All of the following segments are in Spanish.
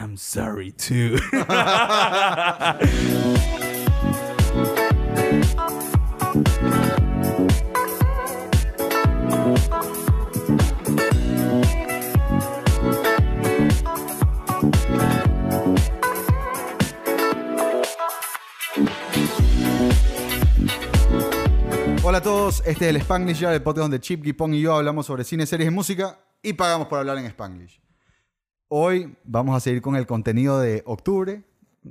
I'm sorry too. Hola a todos, este es el Spanglish el podcast donde Chip, Gipong y yo hablamos sobre cine, series y música y pagamos por hablar en Spanglish. Hoy vamos a seguir con el contenido de octubre,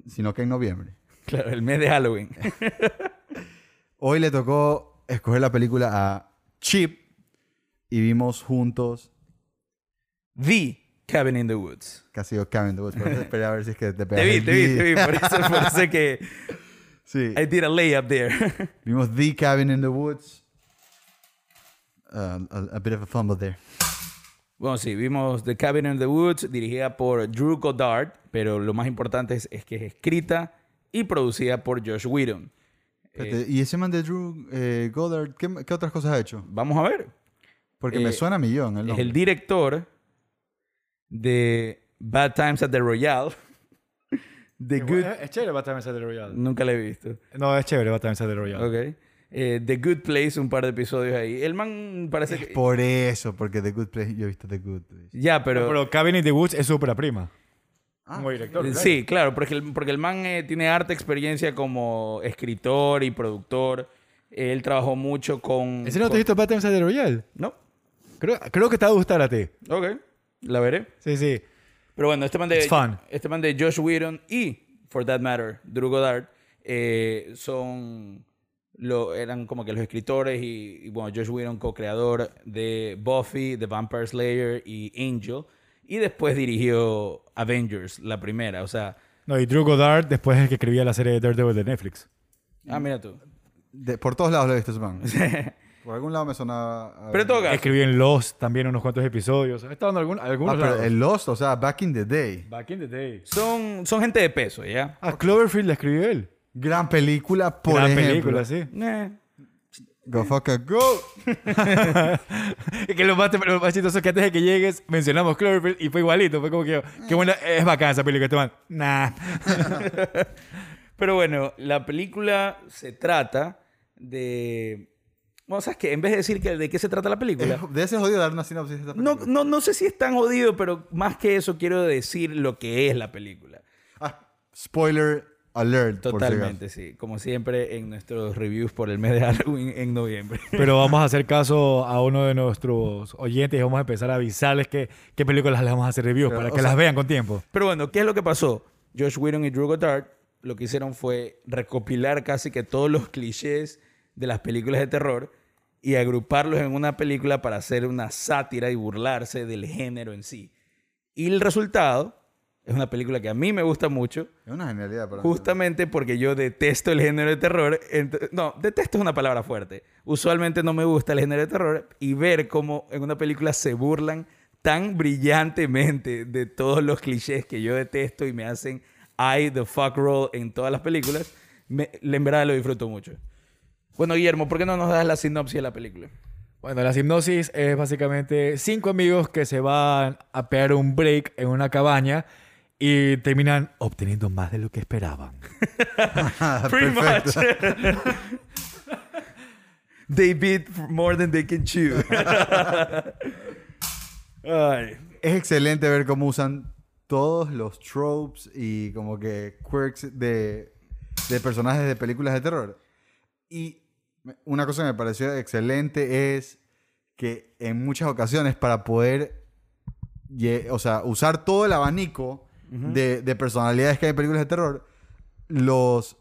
sino que en noviembre. claro, el mes de Halloween. Hoy le tocó escoger la película a Chip y vimos juntos The Cabin in the Woods. casi yo Cabin in the Woods, por eso esperé a ver si es que te Te vi, te vi, te vi. Por eso, por eso que Sí, I did a layup there. vimos The Cabin in the Woods. Uh, a, a bit of a fumble there. Bueno, sí, vimos The Cabin in the Woods, dirigida por Drew Goddard, pero lo más importante es, es que es escrita y producida por Josh Whedon. Espérate, ¿Y ese man de Drew eh, Goddard, ¿qué, qué otras cosas ha hecho? Vamos a ver. Porque Eh, me suena a millón el Es el director de Bad Times at the Royale. The Good... Es, chévere Batman Battle Royale. Nunca la he visto. No, es chévere Batman Battle Royale. Ok. Eh, The Good Place, un par de episodios ahí. El man parece Es que... por eso, porque The Good Place, yo he visto The Good Place. Ya, pero... Pero, Cabin in the Woods es súper prima. Ah, como director. Claro. Sí, claro, porque el, porque el man eh, tiene harta experiencia como escritor y productor. Él trabajó mucho con... ¿Ese no te con- has visto Batman Battle Royale? No. Creo, creo que te va a gustar a ti. Ok. La veré. Sí, sí. Pero bueno, este man de, It's fun. este man de Josh Whedon y, for that matter, Drew Goddard, eh, son... Lo, eran como que los escritores y, y, bueno, Josh Whedon, co-creador de Buffy, The Vampire Slayer y Angel. Y después dirigió Avengers, la primera. O sea, No, y Drew Goddard después es el que escribía la serie de Daredevil de Netflix. ah, mira tú. De- por todos lados lo he visto ese man. por algún lado me sonaba... a Pero en caso, Escribió en Lost también unos cuantos episodios. Ha estado en algún, algunos Ah, pero el Lost, o sea, back in the day. Back in the day. son, son gente de peso, ¿ya? Ah, Cloverfield la escribió él. Gran película, por Gran ejemplo. película, sí. Go fuck a go. Es que lo más, lo más chistoso es que antes de que llegues mencionamos Cloverfield y fue igualito. Fue como que, qué buena, es bacán esa película. Este man, nah. Pero bueno, la película se trata de... Bueno, ¿sabes qué? En vez de decir que, de qué se trata la película... Es- De ese jodido dar una sinopsis de esta No, película. no, no sé si es tan jodido, pero más que eso quiero decir lo que es la película. Ah, spoiler alert. por si Totalmente, sí. Como siempre en nuestros reviews por el mes de Halloween en noviembre. Pero vamos a hacer caso a uno de nuestros oyentes y vamos a empezar a avisarles que, qué películas les vamos a hacer reviews Pero, para que sea- las vean con tiempo. Pero bueno, ¿qué es lo que pasó? Josh Whedon y Drew Goddard lo que hicieron fue recopilar casi que todos los clichés de las películas de terror y agruparlos en una película para hacer una sátira y burlarse del género en sí. Y el resultado es una película que a mí me gusta mucho, Es una genialidad para mí. justamente porque yo detesto el género de terror. No, detesto es una palabra fuerte. Usualmente no me gusta el género de terror y ver cómo en una película se burlan tan brillantemente de todos los clichés que yo detesto y me hacen I the fuck roll en todas las películas, me, en verdad lo disfruto mucho. Bueno, Guillermo, ¿por qué no nos das la sinopsis de la película? Bueno, la hipnosis es básicamente cinco amigos que se van a pegar un break en una cabaña y terminan obteniendo más de lo que esperaban. Pretty much. they beat more than they can chew. Ay. Es excelente ver cómo usan todos los tropes y como que quirks de, de personajes de películas de terror. Y una cosa que me pareció excelente es que en muchas ocasiones para poder o sea, usar todo el abanico de, de personalidades que hay en películas de terror, los,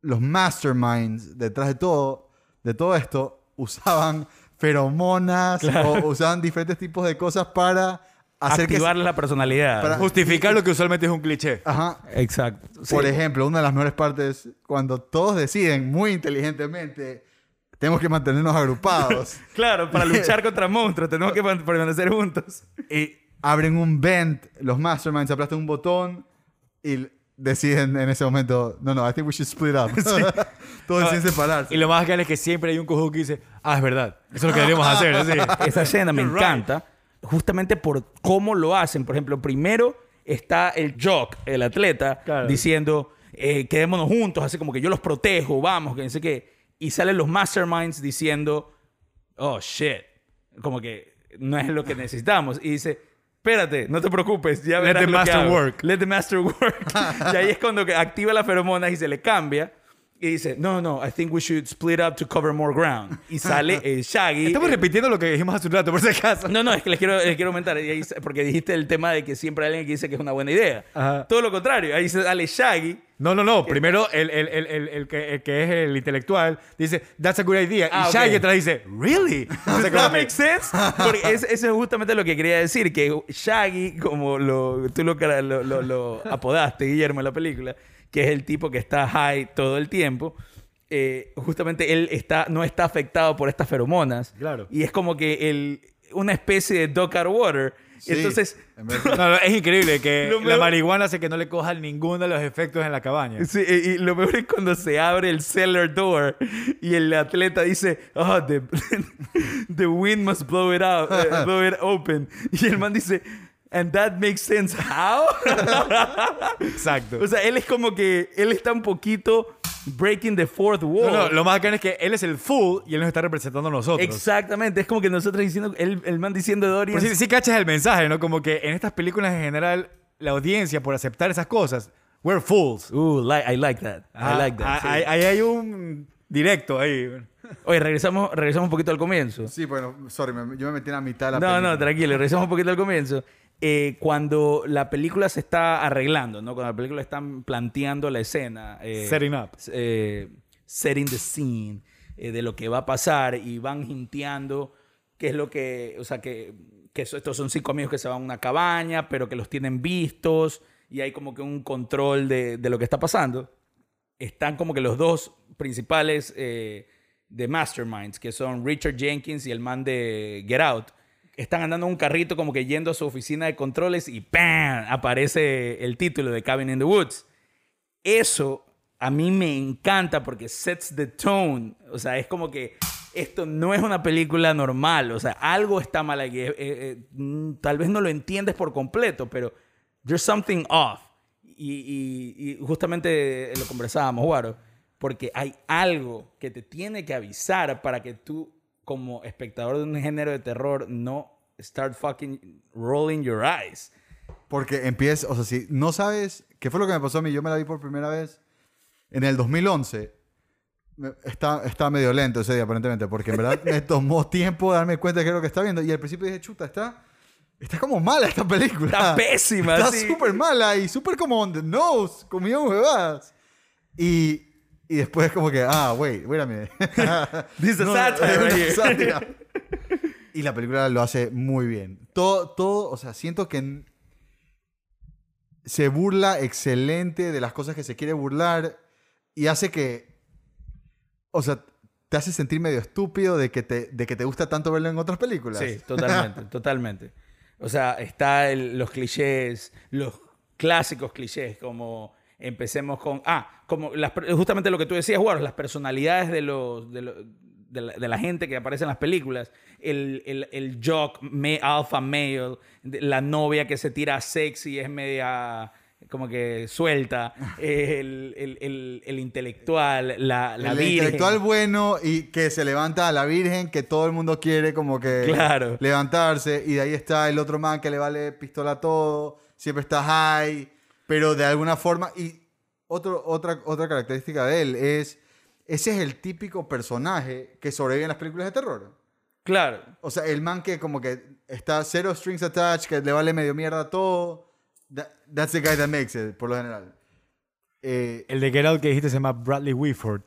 los masterminds detrás de todo, de todo esto usaban feromonas o usaban diferentes tipos de cosas para hacer que... Activarle la personalidad. Para- Justificar lo que usualmente es un cliché. Ajá. Exacto. Por Sí. ejemplo, una de las mejores partes, cuando todos deciden muy inteligentemente, tenemos que mantenernos agrupados. Claro, para luchar contra monstruos tenemos que man- permanecer juntos. y abren un vent, los masterminds aplastan un botón y deciden en ese momento, no, no, I think we should split up. todos deciden separarse. Y lo más bacán es que siempre hay un cojudo que dice, ah, es verdad, eso es lo que deberíamos hacer. así. Esa escena me Right. encanta justamente por cómo lo hacen. Por ejemplo, primero está el jock, el atleta, Claro. diciendo, eh, quedémonos juntos, así como que yo los protejo, vamos, que no sé qué. Y salen los masterminds diciendo, oh, shit, como que no es lo que necesitamos. Y dice, espérate, no te preocupes, ya Let verás the lo que master hago. work. Let the master work. y ahí es cuando que activa las feromonas y se le cambia. Y dice, no, no, I think we should split up to cover more ground. Y sale el Shaggy. Estamos eh, repitiendo lo que dijimos hace un rato, por si acaso. no, no, es que les quiero, les quiero aumentar. Ahí porque dijiste el tema de que siempre hay alguien que dice que es una buena idea. Ajá. Todo lo contrario. Ahí sale Shaggy. No, no, no. Primero, el, el, el, el, el que, el que es el intelectual dice, that's a good idea. Ah, y ok. Shaggy atrás dice, really? Como ¿That makes sense? Porque es- eso es justamente lo que quería decir. Que Shaggy, como lo, tú lo, cara- lo, lo- lo apodaste, Guillermo, en la película, que es el tipo que está high todo el tiempo, eh, justamente él está, no está afectado por estas feromonas. Claro. Y es como que el, una especie de out water. Sí, Entonces, en No, no, es increíble que la marihuana hace que no le cojan ninguno de los efectos en la cabaña. Sí, y lo mejor es cuando se abre el cellar door y el atleta dice, oh, the, the wind must blow it out, eh, blow it open. Y el man dice, and that makes sense. How? Exacto. o sea, él es como que, él está un poquito breaking the fourth wall. No, no, lo más bacán es que él es el fool y él nos está representando a nosotros. Exactamente, es como que nosotros diciendo, el, el man diciendo Dorian. Pues sí, sí cachas el mensaje, ¿no? Como que en estas películas en general, la audiencia, por aceptar esas cosas, we're fools. Uh, like, I like that. I like that. Ah, sí. Ahí ahí hay un directo ahí. Oye, regresamos, regresamos un poquito al comienzo. Sí, bueno, sorry, me- yo me metí en la mitad de la No, película. no, tranquilo, regresamos un poquito al comienzo. Eh, cuando la película se está arreglando, ¿no? Cuando la película están planteando la escena. eh, Setting up. eh, setting the scene eh, de lo que va a pasar y van hinteando qué es lo que, o sea, que, que estos son cinco amigos que se van a una cabaña, pero que los tienen vistos y hay como que un control de, de lo que está pasando. Están como que los dos principales eh, de Masterminds, que son Richard Jenkins y el man de Get Out. Están andando en un carrito como que yendo a su oficina de controles y ¡pam! aparece el título de Cabin in the Woods eso a mí me encanta porque sets the tone. O sea, es como que esto no es una película normal. O sea, algo está mal aquí. Eh, eh, mm, tal vez no lo entiendes por completo, pero there's something off. Y justamente lo conversábamos, Guaro, porque hay algo que te tiene que avisar para que tú, como espectador de un género de terror, no start fucking rolling your eyes. Porque empieza, o sea, si no sabes qué fue lo que me pasó a mí, yo me la vi por primera vez en el 2011. Me- Está, está medio lento ese día, aparentemente, porque en verdad me tomó tiempo darme cuenta de qué es lo que está viendo. Y al principio dije, chuta, está, está como mala esta película. Está pésima, Está sí. súper mala y súper como on the nose, de huevadas. Y, y después como que, ah, wait, wait a minute. This is a No, satire es right una here. sátira. Y la película lo hace muy bien. Todo, todo, o sea, siento que se burla excelente de las cosas que se quiere burlar y hace que, o sea, te hace sentir medio estúpido de que te, de que te gusta tanto verlo en otras películas. Sí, totalmente, totalmente. O sea, está el- los clichés, los clásicos clichés, como empecemos con... Ah, como las justamente lo que tú decías, Guaro, las personalidades de, los, de, lo- de la, de la gente que aparece en las películas. El, el, el jock, me, alpha male, la novia que se tira sexy, es media como que suelta, el, el, el, el intelectual, la, la el virgen. intelectual bueno y que se levanta a la virgen que todo el mundo quiere como que Claro. levantarse y de ahí está el otro man que le vale pistola a todo, siempre está high, pero de alguna forma y otro, otra, otra característica de él es ese es el típico personaje que sobrevive en las películas de terror. Claro. O sea, el man que como que está cero strings attached, que le vale medio mierda a todo. That- that's the guy that makes it, por lo general. Eh, El de Get Out que dijiste se llama Bradley Whitford,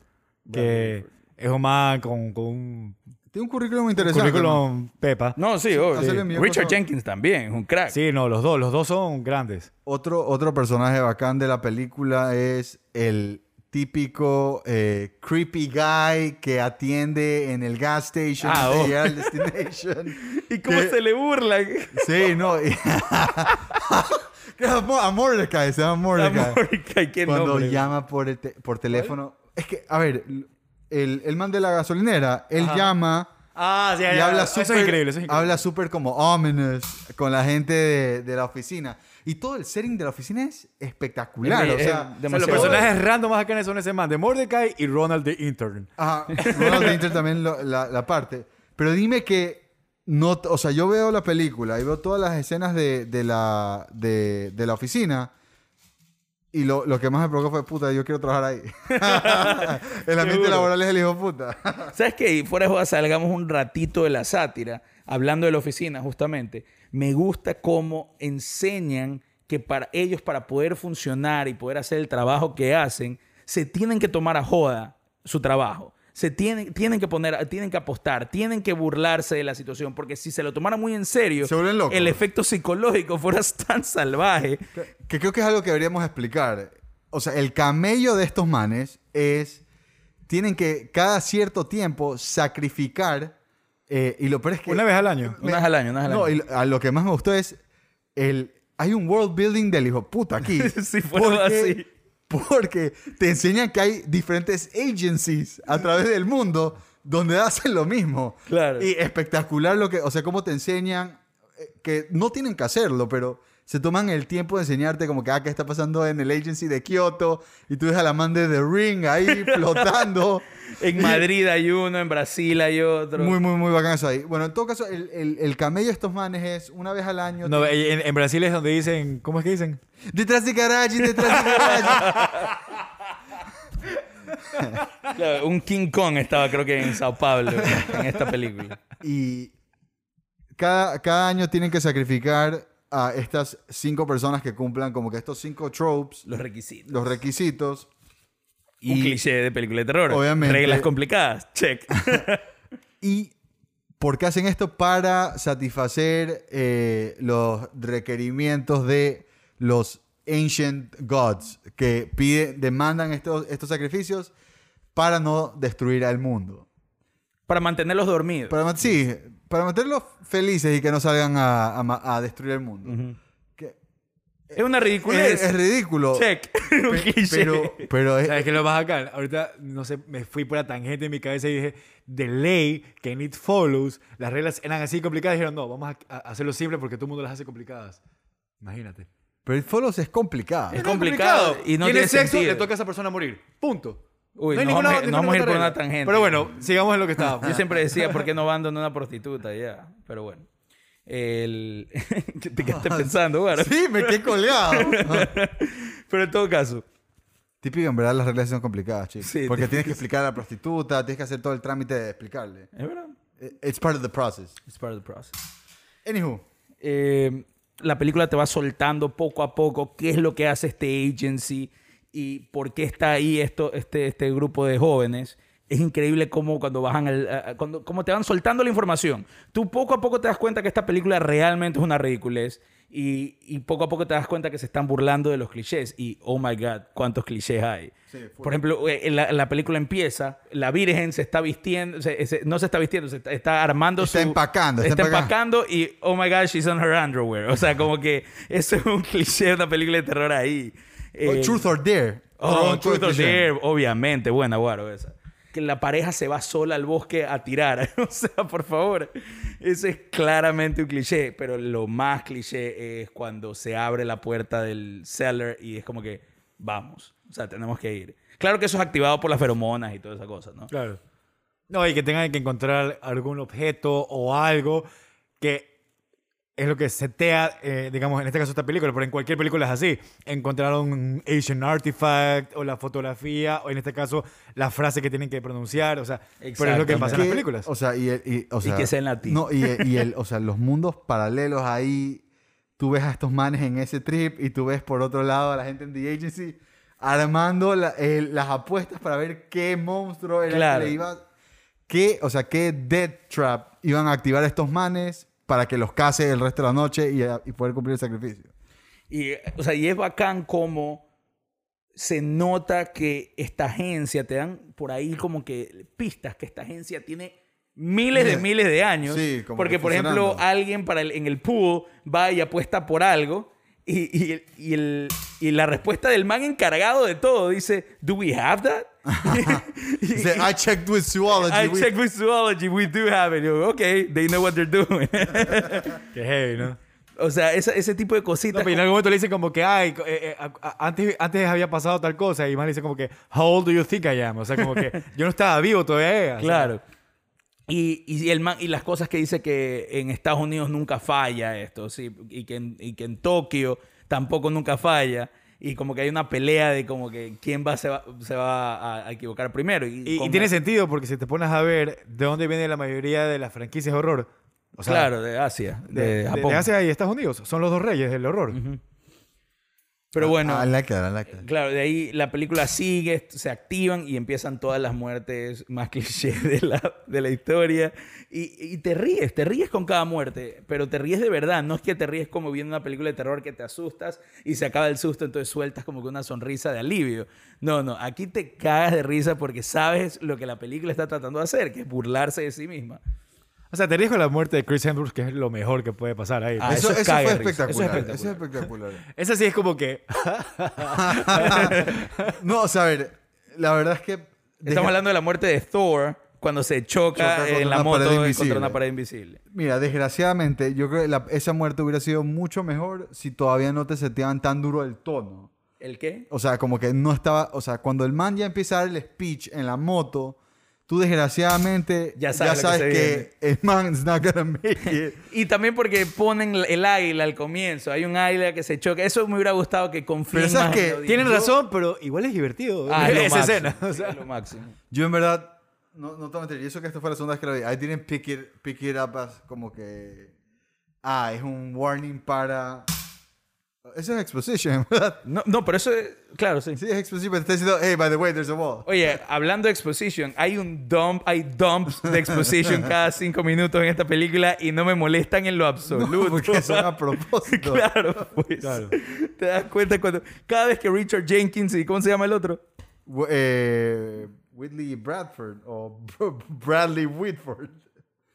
que es un man con, con un tiene un currículum interesante. ¿no? currículum pepa. No, sí, obvio. Richard. Jenkins también, un crack. Sí, no, los dos, los dos son grandes. Otro, otro personaje bacán de la película es el típico eh, creepy guy que atiende en el gas station Ah, oh. al destination. ¿Y cómo Que- se le burlan? Sí, no. a Mo- a Mordecai, se llama Mordecai. Mordecai, qué Cuando nombre. llama por, el te- por teléfono. Es que, a ver, el, el man de la gasolinera, él Ajá. llama Ah, sí, Y habla Eso súper es increíble, eso es increíble. habla súper como ominous con la gente de, de la oficina. Y todo el setting de la oficina es espectacular. Es- o es sea, O sea, los personajes random más acá son ese man de Mordecai y Ronald the Intern. Ajá, Ronald Danger también lo- la, la parte. Pero dime que no, o sea, yo veo la película y veo todas las escenas de, de la, de, de la oficina y lo, lo que más me provocó fue, puta, yo quiero trabajar ahí. el ambiente Seguro. laboral es el hijo puta. ¿Sabes qué? Y fuera de joda, salgamos un ratito de la sátira, hablando de la oficina, justamente. Me gusta cómo enseñan que para ellos, para poder funcionar y poder hacer el trabajo que hacen, se tienen que tomar a joda su trabajo. Se tienen, tienen que poner, tienen que apostar, tienen que burlarse de la situación, porque si se lo tomaran muy en serio, Se vuelven locos. el efecto psicológico fuera tan salvaje. que creo que es algo que deberíamos explicar. O sea, el camello de estos manes es, tienen que cada cierto tiempo sacrificar, eh, y lo peor es que... Una vez al año. Una vez al año, una vez al No, año. y a lo que más me gustó es el hay un world building del hijo puta aquí. Si fuera así. Porque te enseñan que hay diferentes agencies a través del mundo donde hacen lo mismo. Claro. Y espectacular lo que, o sea, cómo te enseñan eh, que no tienen que hacerlo, pero se toman el tiempo de enseñarte como que, ah, ¿qué está pasando en el agency de Kioto? Y tú ves a la man de The Ring ahí flotando. En Madrid hay uno, en Brasil hay otro. Muy, muy, muy bacán eso ahí. Bueno, en todo caso, el, el, el camello de estos manes es una vez al año. No, en, en Brasil es donde dicen, ¿cómo es que dicen? Detrás de garage, detrás de. Claro, un King Kong estaba creo que en Sao Paulo en esta película. y cada, cada año tienen que sacrificar a estas cinco personas que cumplan como que estos cinco tropes, Los requisitos. los requisitos. Un cliché de película de terror. Obviamente. Reglas complicadas. Check. ¿Y por qué hacen esto? Para satisfacer eh, los requerimientos de los ancient gods que piden, demandan estos, estos sacrificios para no destruir al mundo. Para mantenerlos dormidos. Para, sí, para mantenerlos felices y que no salgan a, a a destruir el mundo. Ujú. Que- Es una ridiculez. es, es ridículo. Check. Pe-. Pero, pero es- ¿Sabes qué es lo más acá? Ahorita, no sé, me fui por la tangente en mi cabeza y dije, de ley, que It Follows, las reglas eran así complicadas. Y dijeron, no, vamos a, a hacerlo simple porque todo el mundo las hace complicadas. Imagínate. pero el follows es complicado. Es complicado y no Tiene tiene sexo, sentido. le toca a esa persona morir. Punto. Uy, hay nos ninguna- vamos a- vamos ir por una tangente. Pero bueno, sigamos en lo que estábamos. Yo siempre decía, ¿por qué no abandono una prostituta? Ya. Pero bueno. El... ¿Qué te quedaste pensando, bueno? Sí, me quedé colgado. Pero en todo caso. Típico, en verdad las reglas son complicadas, chicos. Sí, Porque tienes que explicar a la prostituta, tienes que hacer todo el trámite de explicarle. Es verdad. It's part of the process. It's part of the process. Anywho, eh, la película te va soltando poco a poco qué es lo que hace este agency y por qué está ahí esto, este, este grupo de jóvenes. Es increíble cómo cuando bajan el, cuando, cómo te van soltando la información. Tú poco a poco te das cuenta que esta película realmente es una ridiculez y, y poco a poco te das cuenta que se están burlando de los clichés y oh my god, cuántos clichés hay. Sí. Por ejemplo, eh, la, la película empieza, la Virgen se está vistiendo, se- se- no se está vistiendo, se está, está armando Está su... empacando, está Está empacando. empacando y oh my god, she's on her underwear. O sea, como que eso es un cliché de una película de terror ahí. Oh, Eh, Truth or Dare. Oh, Truth or. Dare, obviamente, buena, guaro esa. Que la pareja se va sola al bosque a tirar. o sea, por favor. Ese es claramente un cliché, pero lo más cliché es cuando se abre la puerta del cellar y es como que vamos. O sea, tenemos que ir. Claro que eso es activado por las feromonas y toda esa cosa, ¿no? Claro. No, y que tengan que encontrar algún objeto o algo que es lo que setea, eh, digamos, en este caso esta película, pero en cualquier película es así. Encontrar un Asian artifact o la fotografía o en este caso la frase que tienen que pronunciar, o sea, pero es lo que pasa en las Que- películas. O sea, y, el- y- o sea, que sea en latín. No, y, y el, o sea, los mundos paralelos ahí, tú ves a estos manes en ese trip y tú ves por otro lado a la gente en The Agency armando la- el- las apuestas para ver qué monstruo era el Claro. que le iba... Qué, o sea, qué death trap iban a activar estos manes para que los case el resto de la noche y, y poder cumplir el sacrificio. Y, o sea, y es bacán como se nota que esta agencia, te dan por ahí como que pistas que esta agencia tiene miles de miles de años. Sí, como porque, que por ejemplo, alguien para el- en el pool va y apuesta por algo Y, y, el- y, el- y la respuesta del man encargado de todo dice, ¿Do we have that? Dice, I checked with zoology. I we- checked with zoology, we do have it. Yo, okay, they know what they're doing. Qué heavy, ¿no? o sea, esa- ese tipo de cositas. No, pero en algún momento le dicen como que, ay, eh, eh, antes, antes había pasado tal cosa. Y más le dice como que, how old do you think I am? O sea, como que yo no estaba vivo todavía. o sea, Claro. Y, y, el man- y las cosas que dice que en Estados Unidos nunca falla esto, sí, y que en, y que en Tokio tampoco nunca falla. Y como que hay una pelea de como que quién va, se, va, se va a, equivocar primero. Y, Y, y como- tiene sentido porque si te pones a ver de dónde viene la mayoría de las franquicias de horror. O sea, claro, de Asia, de, Japón. de Asia y Estados Unidos. Son los dos reyes del horror. Pero bueno, I like that, I like that. claro, de ahí la película sigue, se activan y empiezan todas las muertes más clichés de la, de la historia. Y, y te ríes, te ríes con cada muerte, pero te ríes de verdad. No es que te ríes como viendo una película de terror que te asustas y se acaba el susto, entonces sueltas como que una sonrisa de alivio. No, no, aquí te cagas de risa porque sabes lo que la película está tratando de hacer, que es burlarse de sí misma. O sea, te ríes con la muerte de Chris Hemsworth, que es lo mejor que puede pasar ahí. Ah, eso, eso es eso fue. Eso es espectacular. Eso es espectacular. Esa sí es como que... no, o sea, a ver, la verdad es que... deja- Estamos hablando de la muerte de Thor cuando se choca, en la moto contra una pared invisible. Mira, desgraciadamente, yo creo que la- esa muerte hubiera sido mucho mejor si todavía no te seteaban tan duro el tono. ¿El qué? O sea, como que no estaba... O sea, cuando el man ya empieza a dar el speech en la moto, tú desgraciadamente Ya ya sabes sabes, lo que que, el man is not gonna make it. Y también porque ponen el águila al comienzo. Hay un águila que se choca. Eso me hubiera gustado que confíen Pero ¿sabes audiencia. Tienen Yo- razón, pero igual es divertido. Ah, es lo esa máximo. escena. o sea. Es lo máximo. Yo en verdad, no, no te voy a mentir, y eso que esta fue la segunda vez que la vi, I didn't pick it, pick it up as como que, ah, es un warning para... Eso es exposition, ¿verdad? No, no, pero eso es... Claro, sí. Sí, es exposition, pero te está diciendo, hey, by the way, there's a wall. Oye, hablando de exposition, hay un dump, hay dumps de exposition cada cinco minutos en esta película y no me molestan en lo absoluto. Porque son a propósito. claro, pues. Te das cuenta cuando... Cada vez que Richard Jenkins y... ¿Cómo se llama el otro? Eh, Whitley Bradford o Br- Bradley Whitford.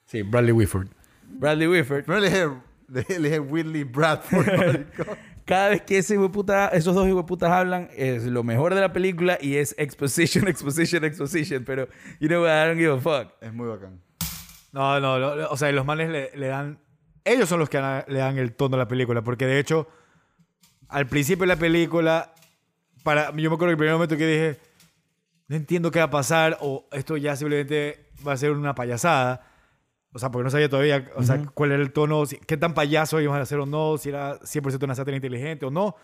Sí, Bradley Whitford. Bradley Whitford. Pero le dije, le dije Whitley Bradford. Cada vez que ese esos dos hijueputas hablan, es lo mejor de la película y es exposition, exposition, exposition. Pero, you know what, I don't give a fuck. es muy bacán. No, no, lo- lo- o sea, los manes le, le dan... Ellos son los que le dan el tono a la película, porque de hecho, al principio de la película, para, yo me acuerdo que el primer momento que dije, no entiendo qué va a pasar, o esto ya simplemente va a ser una payasada. O sea, porque no sabía todavía, o sea, cuál era el tono, si- qué tan payaso iban a hacer o no, si era 100% una sátira inteligente o no.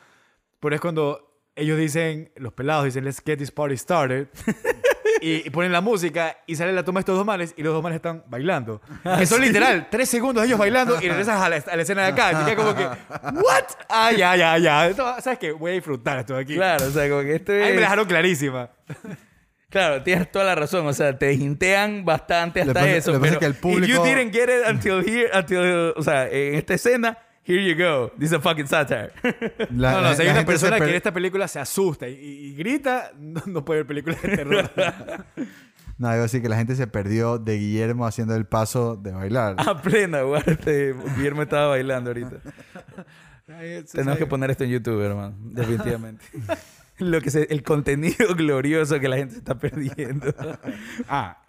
Pero es cuando ellos dicen, los pelados dicen, let's get this party started. y, y ponen la música y sale la toma de estos dos manes y los dos manes están bailando. Que son literal, tres segundos ellos bailando y regresas a la, a la escena de acá. Y te como que, ¿what? Ah, ya, ya, ya. Esto- ¿Sabes qué? Voy a disfrutar esto de aquí. Claro, o sea, como que esto Ahí me es... dejaron clarísima. Claro, tienes toda la razón. O sea, te hintean bastante hasta que pasa- eso. lo que pasa pero es que el if you público- didn't get it until here, until, o sea, en esta escena, here you go. This is a fucking satire. La- No, no, la- si hay una persona que per- en esta película se asusta y, y grita, no, no puede ver películas de terror. No, digo así que la gente se perdió de Guillermo haciendo el paso de bailar. a plena, guarte. Guillermo estaba bailando ahorita. Tenemos que poner esto en YouTube, hermano. Definitivamente. Lo que se, el contenido glorioso que la gente se está perdiendo. ah,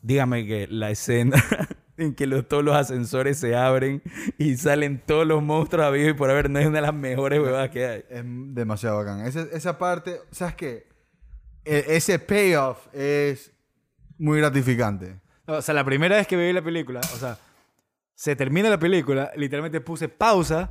dígame que la escena en que los, todos los ascensores se abren y salen todos los monstruos a vivo y por haber no es una de las mejores huevadas que hay. Es demasiado bacán. Esa, esa parte, ¿sabes qué? E- ese payoff es muy gratificante. O sea, la primera vez que vi la película, o sea, se termina la película, literalmente puse pausa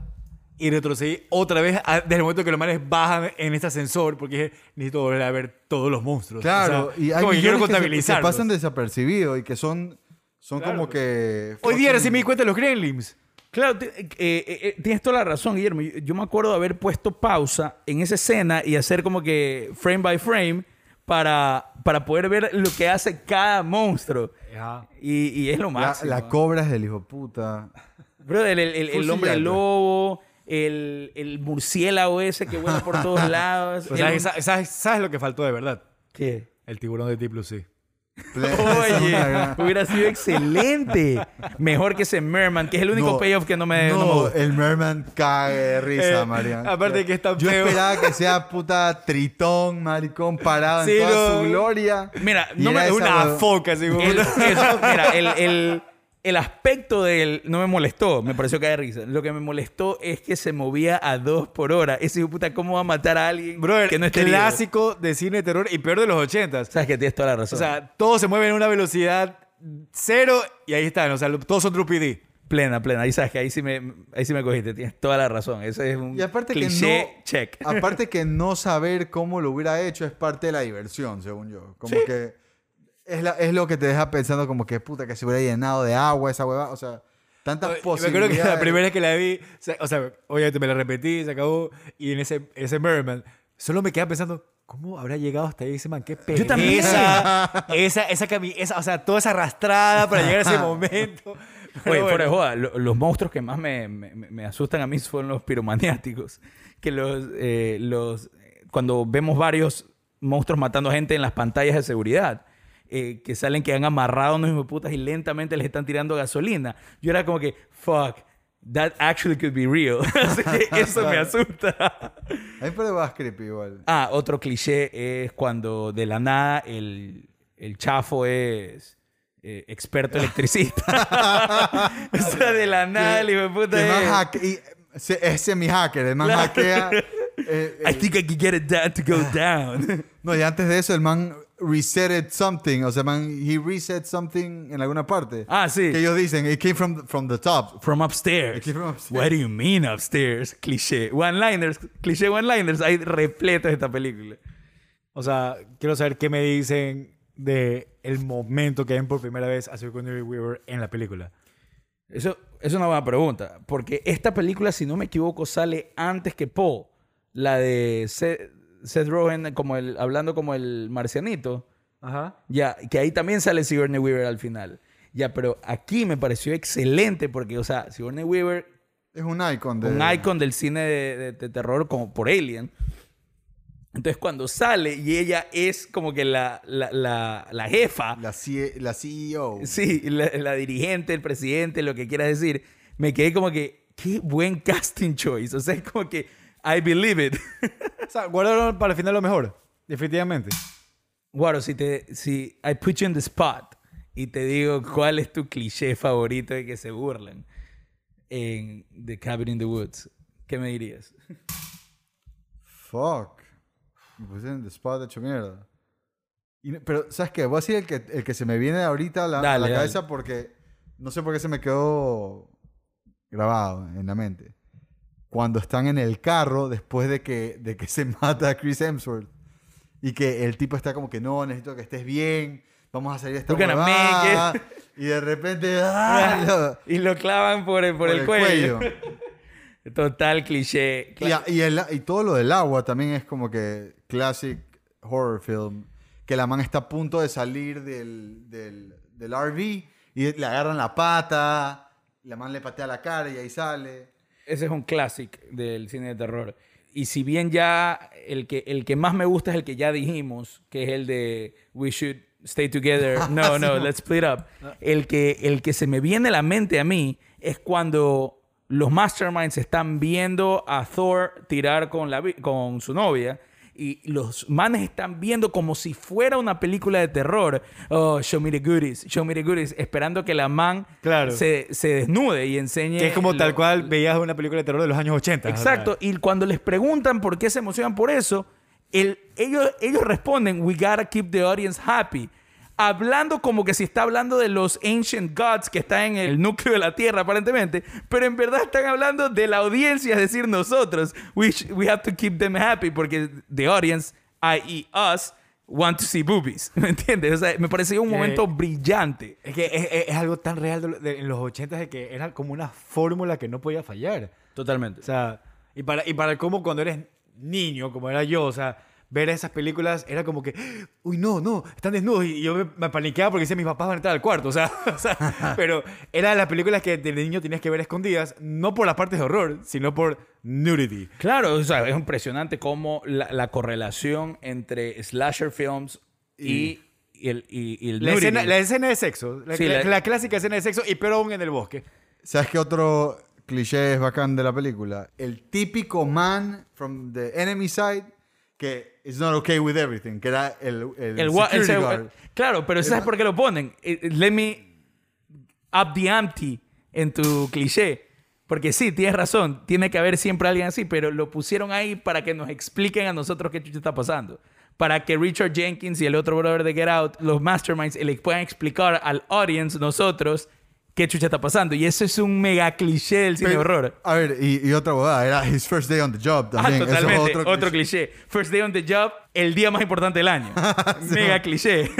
y retrocedí otra vez a- desde el momento que los manes bajan en este ascensor porque dije, necesito volver a ver todos los monstruos. Claro, O sea, y hay como que quiero millones que pasan desapercibidos y que son, son Claro, como que... Hoy día recién me di cuenta de los Gremlins. Claro, eh, eh, eh, tienes toda la razón, Guillermo. Yo, yo me acuerdo de haber puesto pausa en esa escena y hacer como que frame by frame para, para poder ver lo que hace cada monstruo. Y, y es lo La, máximo. la cobra es del hijo puta. Brother, el, el- el Full hombre lobo, el, el murciélago ese que vuela por todos lados. El- ¿sabes, sabes- sabes lo que faltó de verdad? ¿Qué? El tiburón de Deep Blue Sea. Ple- esa es Oye, hubiera sido excelente. Mejor que ese Merman, que es el único No, payoff que no me, no No, el Merman cae de risa, Eh, Marian. aparte de que es tan Yo feo. esperaba que sea puta tritón, maricón, parado Sí, en toda no. su gloria. Mira, no me, Una foca, así el, eso, mira, el, el- el aspecto de él no me molestó, me pareció que de risa. Lo que me molestó es que se movía a dos por hora. Ese hijo puta, ¿cómo va a matar a alguien Brother, que no esté herido? clásico de cine de terror y peor de los ochentas. Sabes que tienes toda la O razón. sea, todo se mueve en una velocidad cero y ahí están. O sea, todos son True PD. plena, plena. Ahí sabes que ahí sí me, ahí sí me cogiste. Tienes toda la razón. Ese es un Y aparte que cliché no- check. Aparte que no saber cómo lo hubiera hecho es parte de la diversión, según yo. Como que es, la- es lo que te deja pensando como que puta que se hubiera llenado de agua esa hueva. O sea, tantas Me acuerdo posibilidades. que la primera vez que la vi, o sea, obviamente me la repetí, se acabó. Y en ese, ese Merman, solo me quedaba pensando, ¿cómo habrá llegado hasta ahí ese man? Qué pereza. también. Esa, esa, cami- esa, o sea, toda esa arrastrada para llegar a ese momento. Pero Oye, bueno. fuera de joda, lo- los monstruos que más me, me- me asustan a mí son los piromaniáticos. Que los, eh, los. Cuando vemos varios monstruos matando gente en las pantallas de seguridad. Eh, que salen que han amarrado a unos hijos putas y lentamente les están tirando gasolina. Yo era como que, fuck, that actually could be real. Así que eso me asusta. A mí más creepy igual. Ah, otro cliché es cuando de la nada el, el chafo es eh, experto electricista. o sea, de la nada el hijo de puta es... es semi-hacker, el man Claro. hackea. eh, I think I can get it down to go down. no, y antes de eso, el man resetted something. O sea, man, he reset something en alguna parte. ah, sí. Que ellos dicen, it came from, from the top. From upstairs. It came from upstairs. What do you mean upstairs? Cliché. One-liners. Cliché one-liners. Hay repletos de esta película. O sea, quiero saber qué me dicen de el momento que ven por primera vez a Sigourney Weaver en la película. Eso es una buena pregunta. Porque esta película, si no me equivoco, sale antes que Paul. La de Seth, Rogen como el, hablando como el marcianito. Ajá. Ya, que ahí también sale Sigourney Weaver al final. Ya, pero aquí me pareció excelente porque, o sea, Sigourney Weaver, Es un icon de... un icon del cine de, de- de terror como por Alien. Entonces, cuando sale y ella es como que la, la, la, la jefa, La, C- la CEO. sí, la, la dirigente, el presidente, lo que quieras decir, me quedé como que, qué buen casting choice. O sea, es como que, I believe it. O sea, guardaron para el final lo mejor. Definitivamente. Guaro, si te, si I put you in the spot y te digo cuál es tu cliché favorito de que se burlan en The Cabin in the Woods, ¿qué me dirías? Fuck. Me puse en the spot hecho mierda. Y pero, ¿sabes qué? Voy a decir el que, el que se me viene ahorita a la, a Dale, la dale. cabeza porque no sé por qué se me quedó grabado en la mente. Cuando están en el carro después de que, de que se mata a Chris Hemsworth y que el tipo está como que no, necesito que estés bien, vamos a salir de esta huevada", y de repente ¡ah! Y lo clavan por el, por por el, cuello. Total cliché. Y, y, el- y todo lo del agua también es como que classic horror film. Que la man está a punto de salir del, del, del RV y le agarran la pata, la man le patea la cara y ahí sale. Ese es un clásico del cine de terror. Y si bien ya el que, el que más me gusta es el que ya dijimos, que es el de We Should Stay Together. No, no, let's split up. El que, el que se me viene a la mente a mí es cuando los masterminds están viendo a Thor tirar con, la, con su novia. Y los manes están viendo como si fuera una película de terror. Oh, show me the goodies, show me the goodies. Esperando que la man Claro. se, se desnude y enseñe. Que es como tal lo- cual veías una película de terror de los años 80. o sea. Exacto. Y cuando les preguntan por qué se emocionan por eso, el- ellos, ellos responden, we gotta keep the audience happy. Hablando como que si está hablando de los ancient gods que están en el núcleo de la tierra, aparentemente. Pero en verdad están hablando de la audiencia, es decir, nosotros. We, we have to keep them happy porque the audience, i.e. us, want to see boobies. ¿Me entiendes? O sea, me pareció un Que- momento brillante. Es que es, es- es algo tan real de de- en los 80 de que era como una fórmula que no podía fallar. Totalmente. O sea, y para, y para cómo cuando eres niño, como era yo, o sea, ver esas películas era como que, uy, no, no, están desnudos. Y yo me, me paniqueaba porque decía, mis papás van a entrar al cuarto. O sea, o sea, pero eran las películas que de niño tenías que ver escondidas, no por las partes de horror, sino por nudity. Claro, o sea, es impresionante cómo la, la correlación entre slasher films y, y el, y, y el La nudity. escena, la escena de sexo. La, Sí, la- la- la clásica escena de sexo y pero aún en el bosque. ¿Sabes qué otro cliché es bacán de la película? El típico man from the enemy side que is not okay with everything, que era el, el, El security guard. claro, pero ¿sabes por qué lo ponen? Eh, eh, Let me up the ante en tu cliché. Porque sí, tienes razón, tiene que haber siempre alguien así, pero lo pusieron ahí para que nos expliquen a nosotros qué chucha está pasando. Para que Richard Jenkins y el otro brother de Get Out, los masterminds, le puedan explicar al audience, nosotros, qué chucha está pasando. Y eso es un mega cliché del cine de Pero, horror. A ver, y, y otra boda, era his first day on the job Ah, también. Eso es totalmente. otro Otro, cliché. cliché. First day on the job, el día más importante del año. Mega cliché.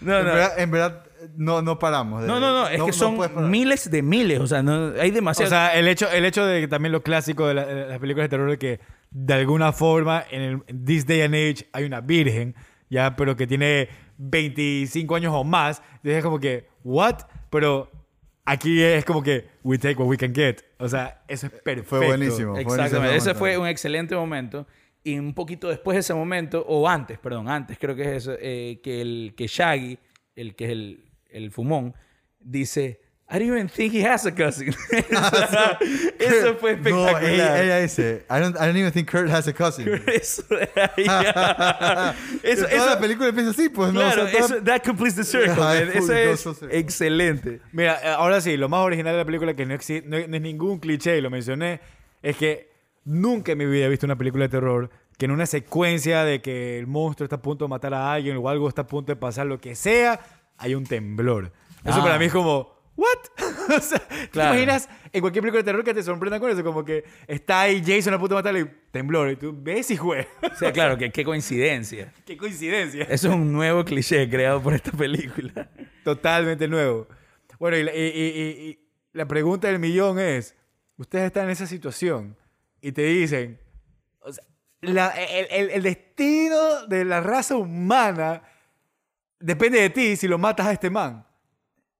no, En no. verdad, en verdad, no, no paramos. de- No, no, no. Es que son miles de miles. O sea, no, hay O demasiado. sea, el hecho, el hecho de que también lo clásico de, la- de las películas de terror es que de alguna forma en el en this day and age hay una virgen, ya, pero que tiene 25 años o más. Entonces es como que, ¿what? Pero aquí es como que, we take what we can get. O sea, eso es perfecto. Fue buenísimo. fue buenísimo Exactamente. Ese fue un excelente momento. Y un poquito después de ese momento, o antes, perdón, antes creo que es eso, eh, que, el, que Shaggy, el que es el, el fumón, dice, I don't even think he has a cousin. eso fue No, espectacular. ella, ella dice, I don't, I don't even think Kurt has a cousin. Eso, eso, Toda eso- la película empieza así, pues no. claro, O sea, toda- eso- that completes the circle. Fully Eso es excelente. Mira, eh, ahora sí, lo más original de la película que no, exi- no, no es ningún cliché, y lo mencioné, es que nunca en mi vida he visto una película de terror que en una secuencia de que el monstruo está a punto de matar a alguien o algo está a punto de pasar, lo que sea, hay un temblor. Eso Ah. para mí es como, ¿what? o sea, ¿te Claro. imaginas en cualquier película de terror que te sorprenda con eso? Como que está ahí Jason a punto de matarle y temblor, y tú ves y juegas. O sea, claro, que qué coincidencia. ¡Qué coincidencia! Eso es un nuevo cliché creado por esta película. Totalmente nuevo. Bueno, y- y- y- y la pregunta del millón es, ustedes están en esa situación y te dicen, o sea, la- el, el- el destino de la raza humana depende de ti si lo matas a este man.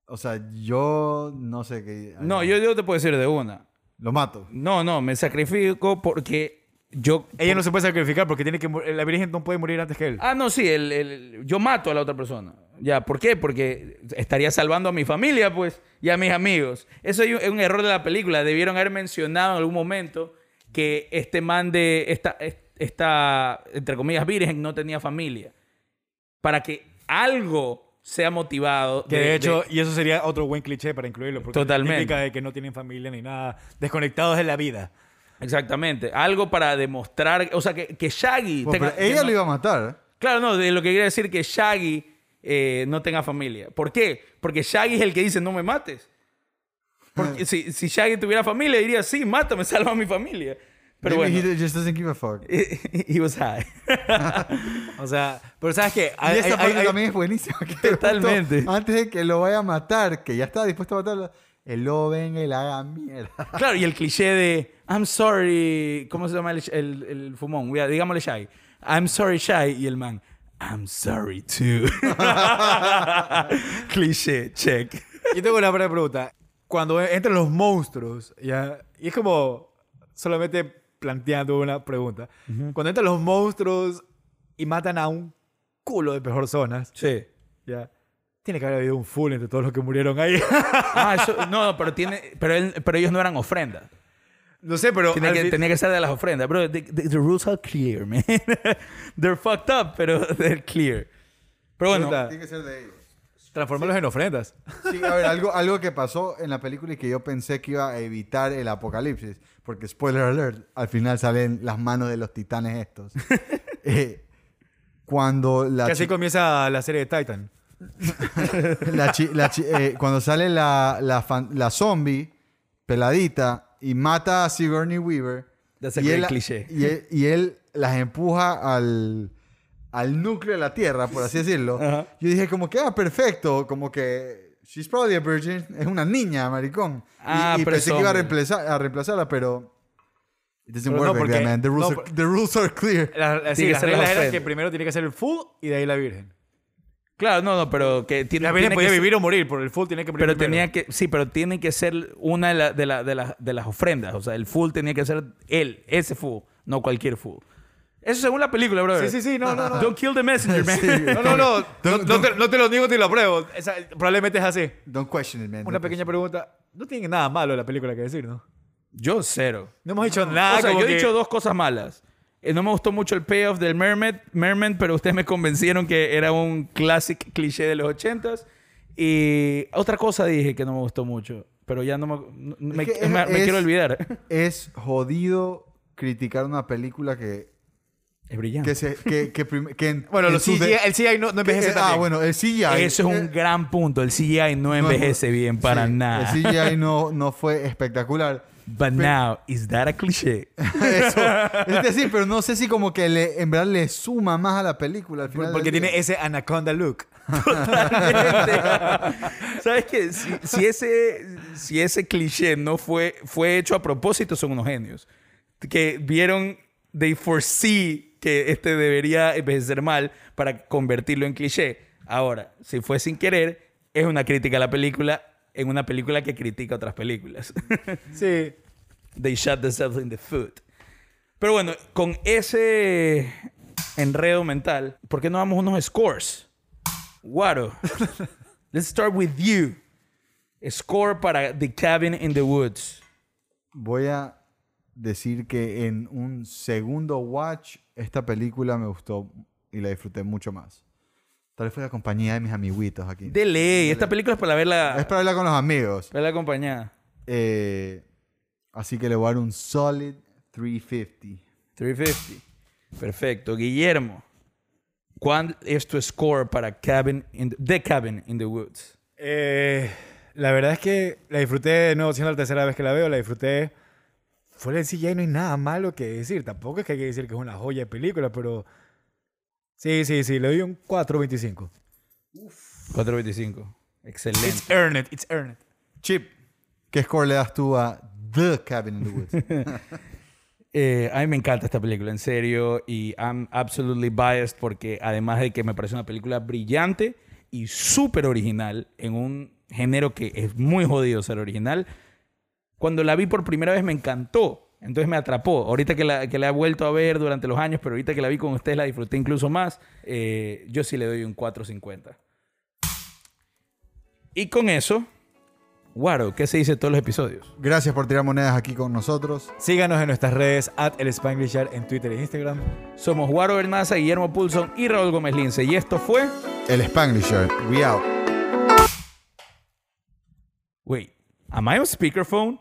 O sea, yo no sé qué. No, yo, yo te puedo decir de una. Lo mato. No, no, me sacrifico porque yo... Ella no se puede sacrificar porque tiene que la virgen no puede morir antes que él. Ah, no, sí, el, el- yo mato a la otra persona. Ya, ¿por qué? Porque estaría salvando a mi familia, pues, y a mis amigos. Eso es un, es un error de la película. Debieron haber mencionado en algún momento que este man de esta, esta entre comillas, virgen no tenía familia. Para que algo sea motivado. Que de, hecho, y eso sería otro buen cliché para incluirlo. Porque Totalmente. La típica de que no tienen familia ni nada, desconectados de la vida. Exactamente. Algo para demostrar. O sea, que, que Shaggy. Tenga- pero ella que no- lo iba a matar. ¿eh? Claro, no, de lo que quería decir que Shaggy eh, no tenga familia. ¿Por qué? Porque Shaggy es el que dice no me mates. Porque si, si Shaggy tuviera familia, diría sí, mátame, salva a mi familia. Pero Maybe bueno, he just doesn't give a fuck. he was high. O sea, pero ¿sabes qué? Y esa hay- parte hay- también es buenísima. que justo Totalmente. Antes de que lo vaya a matar, que ya está dispuesto a matarlo, el lobo venga y la haga mierda. Claro, y el cliché de I'm sorry, ¿cómo se llama el, el, el fumón? Digámosle Shaggy. I'm sorry, Shy. Y el man, I'm sorry too. cliché, check. Yo tengo una primera pregunta. Cuando entran los monstruos, ya, y es como solamente planteando una pregunta. Cuando entran los monstruos y matan a un culo de personas, Sí. ya, tiene que haber habido un full entre todos los que murieron ahí. Ah, eso, no, no, pero, tiene, pero, él- pero ellos no eran ofrendas. no sé, pero Tiene que, fin- tenía que ser de las ofrendas. Bro, the, the- the rules are clear, man. they're fucked up, pero they're clear. Pero bueno. Tiene que ser de ellos. transformarlos en ofrendas. Sí, a ver, algo, algo que pasó en la película y que yo pensé que iba a evitar el apocalipsis, porque spoiler alert, al final salen las manos de los titanes estos. Eh, cuando la, Que así chi- comienza la serie de Titan. la la eh, cuando sale la, la, fan- la zombie peladita y mata a Sigourney Weaver That's a y, él, cliché. y, él, y él las empuja al, al núcleo de la Tierra, por así decirlo. Ajá. Yo dije como que, ah, perfecto, como que she's probably a virgin, es una niña, maricón. Y- Ah, y, pero pensé que iba a, reemplazar, a reemplazarla, pero it doesn't Pero work no, like porque- that, man. The rules, no, are, the rules are clear. La- la- sí, las reglas las eran que primero tiene que ser el full y de ahí la virgen. claro, no, no, pero que tiene, La virgen tiene podía que ser- vivir o morir, por el full tiene que morir Pero primero. tenía que, sí, pero tiene que ser una de, la- de, la- de, la- de las ofrendas. O sea, el full tenía que ser él, ese full, no cualquier full. Eso según la película, bro. Sí, sí, sí, no, no, no. Don't kill the messenger, man. Sí. No, no, no. No, te, no te lo digo ni lo pruebo. Esa- probablemente es así. Don't question it, man. Una pequeña pregunta. No tiene nada malo la película que decir, ¿no? Yo cero. No hemos dicho nada. o sea, yo he dicho dos cosas malas. Eh, no me gustó mucho el payoff del Mermaid, Merman, pero ustedes me convencieron que era un classic cliché de los ochentas. Y otra cosa dije que no me gustó mucho, pero ya no me, me, que es más, me es- quiero olvidar. Es jodido criticar una película que... Es brillante. Que se... Que, que, prim- que en- Bueno, en CGI, de- el CGI no, no que- envejece tan Ah, bien. bueno, el CGI... Eso es un gran punto. El CGI no envejece bien para sí, nada. El CGI no, no fue espectacular. But now, is that a cliché? Eso. Es decir, pero no sé si como que le, en verdad le suma más a la película al final. Porque día. tiene ese anaconda look. ¿Sabes qué? Si, si ese, si ese cliché no fue, fue hecho a propósito, son unos genios. Que vieron, they foresee que este debería envejecer mal para convertirlo en cliché. Ahora, si fue sin querer, es una crítica a la película en una película que critica otras películas. Sí. They shot themselves in the foot. Pero bueno, con ese enredo mental, ¿por qué no damos unos scores? Guaro, let's start with you. Score para The Cabin in the Woods. Voy a decir que en un segundo watch esta película me gustó y la disfruté mucho más. Tal vez fue la compañía de mis amiguitos aquí. De ley, esta película es para verla, Es para hablar con los amigos. verla acompañada. Eh, así que le voy a dar un solid 350. 350. Perfecto. Guillermo, ¿cuál es tu score para Cabin in the, The Cabin in the Woods? Eh, la verdad es que la disfruté de nuevo, siendo la tercera vez que la veo, la disfruté. Fuera del CGI no hay nada malo que decir. Tampoco es que hay que decir que es una joya de película, pero... Sí, sí, sí, le doy un 4.25. 425. Excelente. It's earned it, it's earned it. Chip, ¿qué score le das tú a The Cabin in the Woods? Eh, a mí me encanta esta película, en serio, y I'm absolutely biased porque además de que me parece una película brillante y súper original en un género que es muy jodido ser original, cuando la vi por primera vez me encantó, entonces me atrapó. Ahorita que la, que la he vuelto a ver durante los años, pero ahorita que la vi con ustedes la disfruté incluso más, eh, yo sí le doy un 4.50. Y con eso, Guaro, ¿qué se dice todos los episodios? Gracias por tirar monedas aquí con nosotros. Síganos en nuestras redes, at el Spanglishar en Twitter e Instagram. Somos Guaro Bernaza, Guillermo Pulson y Raúl Gómez Lince. Y esto fue. El Spanglisher. We out. Wait, am I on speakerphone?